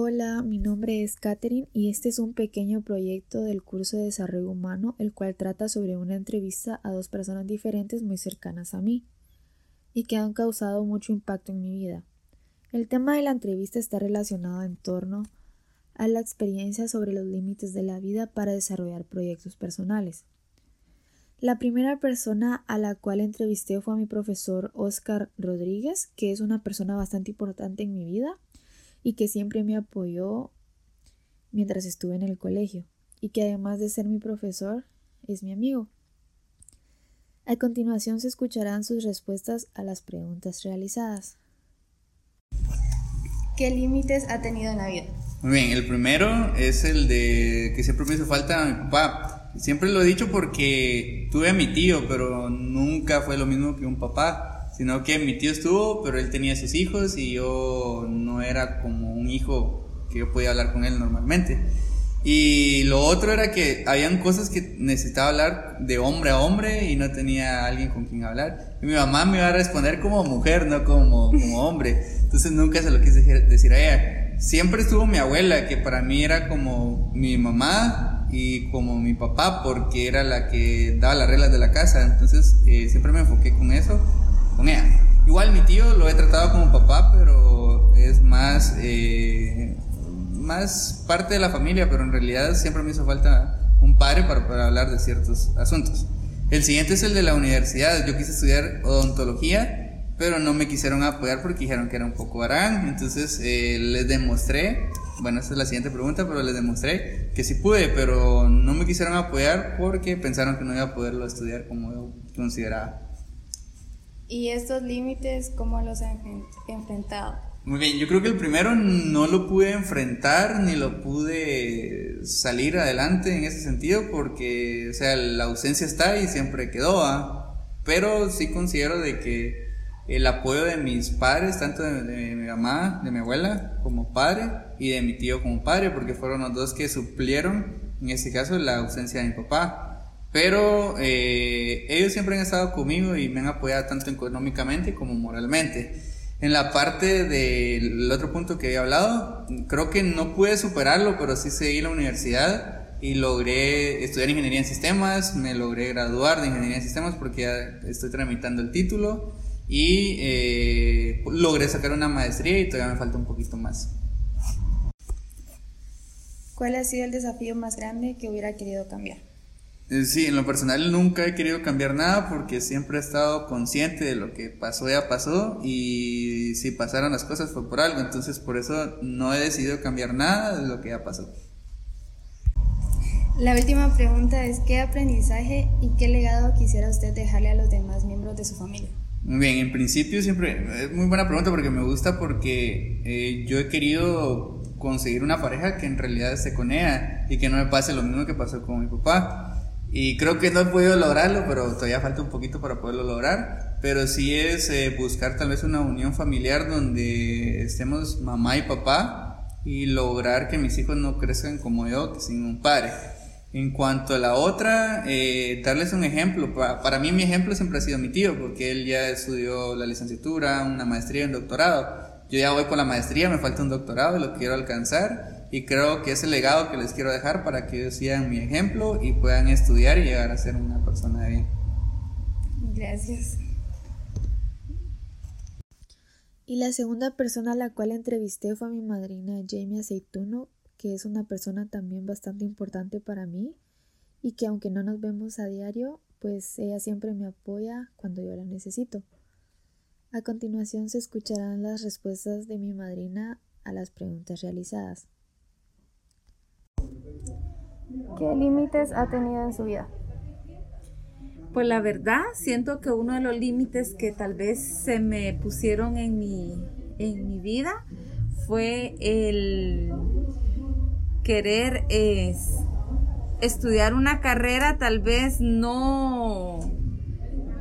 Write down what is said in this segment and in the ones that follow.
Hola, mi nombre es Katherine y este es un pequeño proyecto del curso de desarrollo humano, el cual trata sobre una entrevista a dos personas diferentes muy cercanas a mí y que han causado mucho impacto en mi vida. El tema de la entrevista está relacionado en torno a la experiencia sobre los límites de la vida para desarrollar proyectos personales. La primera persona a la cual entrevisté fue a mi profesor Oscar Rodríguez, que es una persona bastante importante en mi vida y que siempre me apoyó mientras estuve en el colegio y que además de ser mi profesor es mi amigo. A continuación se escucharán sus respuestas a las preguntas realizadas. ¿Qué límites ha tenido en la vida? Muy bien, el primero es el de que siempre me hizo falta a mi papá. Siempre lo he dicho porque tuve a mi tío, pero nunca fue lo mismo que un papá, sino que mi tío estuvo, pero él tenía sus hijos y yo no era como un hijo que yo podía hablar con él normalmente. Y lo otro era que habían cosas que necesitaba hablar de hombre a hombre y no tenía alguien con quien hablar. Y mi mamá me iba a responder como mujer, no como, como hombre. Entonces nunca se lo quise decir a ella. Siempre estuvo mi abuela, que para mí era como mi mamá y como mi papá, porque era la que daba las reglas de la casa. Entonces eh, siempre me enfoqué con eso, con ella. Igual mi tío lo he tratado como papá, pero es más... Eh, más parte de la familia, pero en realidad siempre me hizo falta un padre para poder hablar de ciertos asuntos. El siguiente es el de la universidad. Yo quise estudiar odontología, pero no me quisieron apoyar porque dijeron que era un poco harán. Entonces eh, les demostré, bueno, esa es la siguiente pregunta, pero les demostré que sí pude, pero no me quisieron apoyar porque pensaron que no iba a poderlo estudiar como yo consideraba. ¿Y estos límites cómo los han enfrentado? Muy bien, yo creo que el primero no lo pude enfrentar ni lo pude salir adelante en ese sentido porque, o sea, la ausencia está y siempre quedó, pero sí considero de que el apoyo de mis padres, tanto de, mi mamá, de mi abuela como padre y de mi tío como padre, porque fueron los dos que suplieron, en este caso, la ausencia de mi papá. Pero eh, ellos siempre han estado conmigo y me han apoyado tanto económicamente como moralmente. En la parte del otro punto que he hablado, creo que no pude superarlo, pero sí seguí la universidad y logré estudiar ingeniería en sistemas, me logré graduar de ingeniería en sistemas porque ya estoy tramitando el título y eh, logré sacar una maestría y todavía me falta un poquito más. ¿Cuál ha sido el desafío más grande que hubiera querido cambiar? Eh, sí, en lo personal nunca he querido cambiar nada porque siempre he estado consciente de lo que pasó ya pasó y si pasaron las cosas fue por algo, entonces por eso no he decidido cambiar nada de lo que ya pasó. La última pregunta es ¿qué aprendizaje y qué legado quisiera usted dejarle a los demás miembros de su familia? Muy bien, en principio siempre es muy buena pregunta porque me gusta porque eh, yo he querido conseguir una pareja que en realidad esté con ella y que no me pase lo mismo que pasó con mi papá. Y creo que no he podido lograrlo, pero todavía falta un poquito para poderlo lograr. Pero sí es eh, buscar tal vez una unión familiar donde estemos mamá y papá y lograr que mis hijos no crezcan como yo, que sin un padre. En cuanto a la otra, eh, darles un ejemplo. Para, para mí mi ejemplo siempre ha sido mi tío, porque él ya estudió la licenciatura, una maestría un doctorado. Yo ya voy con la maestría, me falta un doctorado y lo quiero alcanzar y creo que es el legado que les quiero dejar para que ellos sigan mi ejemplo y puedan estudiar y llegar a ser una persona de bien. Gracias. Y la segunda persona a la cual entrevisté fue a mi madrina Jamie Aceituno, que es una persona también bastante importante para mí y que aunque no nos vemos a diario, pues ella siempre me apoya cuando yo la necesito. A continuación se escucharán las respuestas de mi madrina a las preguntas realizadas. ¿Qué límites ha tenido en su vida? Pues la verdad, siento que uno de los límites que tal vez se me pusieron en mi, en mi vida fue el querer estudiar una carrera, tal vez no,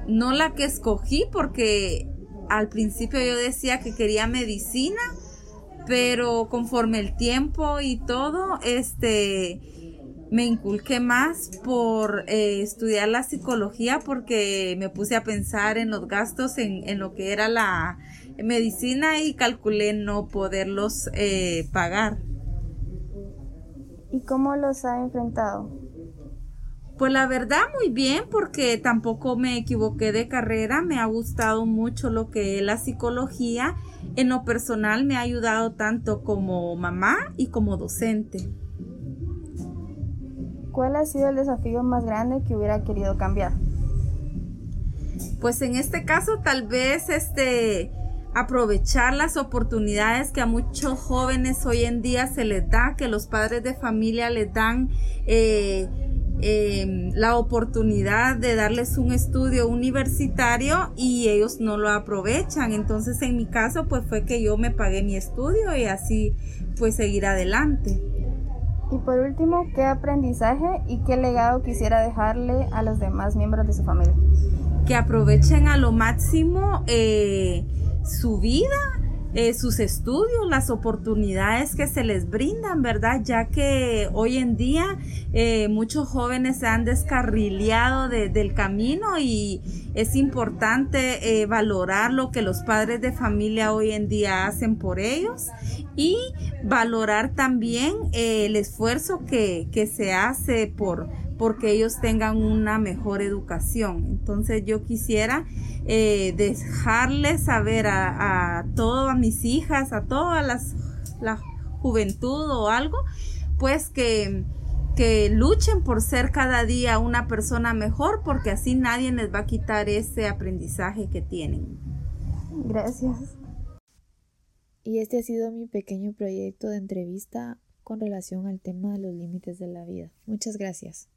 no la que escogí, porque al principio yo decía que quería medicina, pero conforme el tiempo y todo, este, me inculqué más por eh, estudiar la psicología porque me puse a pensar en los gastos en, en lo que era la medicina y calculé no poderlos eh, pagar. ¿Y cómo los ha enfrentado? Pues la verdad muy bien porque tampoco me equivoqué de carrera, me ha gustado mucho lo que es la psicología. En lo personal me ha ayudado tanto como mamá y como docente. ¿Cuál ha sido el desafío más grande que hubiera querido cambiar? Pues en este caso tal vez este aprovechar las oportunidades que a muchos jóvenes hoy en día se les da, que los padres de familia les dan eh, em, la oportunidad de darles un estudio universitario y ellos no lo aprovechan. Entonces en mi caso pues fue que yo me pagué mi estudio y así pues seguir adelante. Y por último, ¿qué aprendizaje y qué legado quisiera dejarle a los demás miembros de su familia? Que aprovechen a lo máximo eh, su vida, eh, sus estudios, las oportunidades que se les brindan, ¿verdad? Ya que hoy en día eh, muchos jóvenes se han descarrileado del camino y es importante eh, valorar lo que los padres de familia hoy en día hacen por ellos y valorar también el esfuerzo que, que se hace por porque ellos tengan una mejor educación. Entonces yo quisiera eh, dejarles saber a, a todas mis hijas, a todas las la juventud o algo, pues que, que luchen por ser cada día una persona mejor, porque así nadie les va a quitar ese aprendizaje que tienen. Gracias. Y este ha sido mi pequeño proyecto de entrevista con relación al tema de los límites de la vida. Muchas gracias.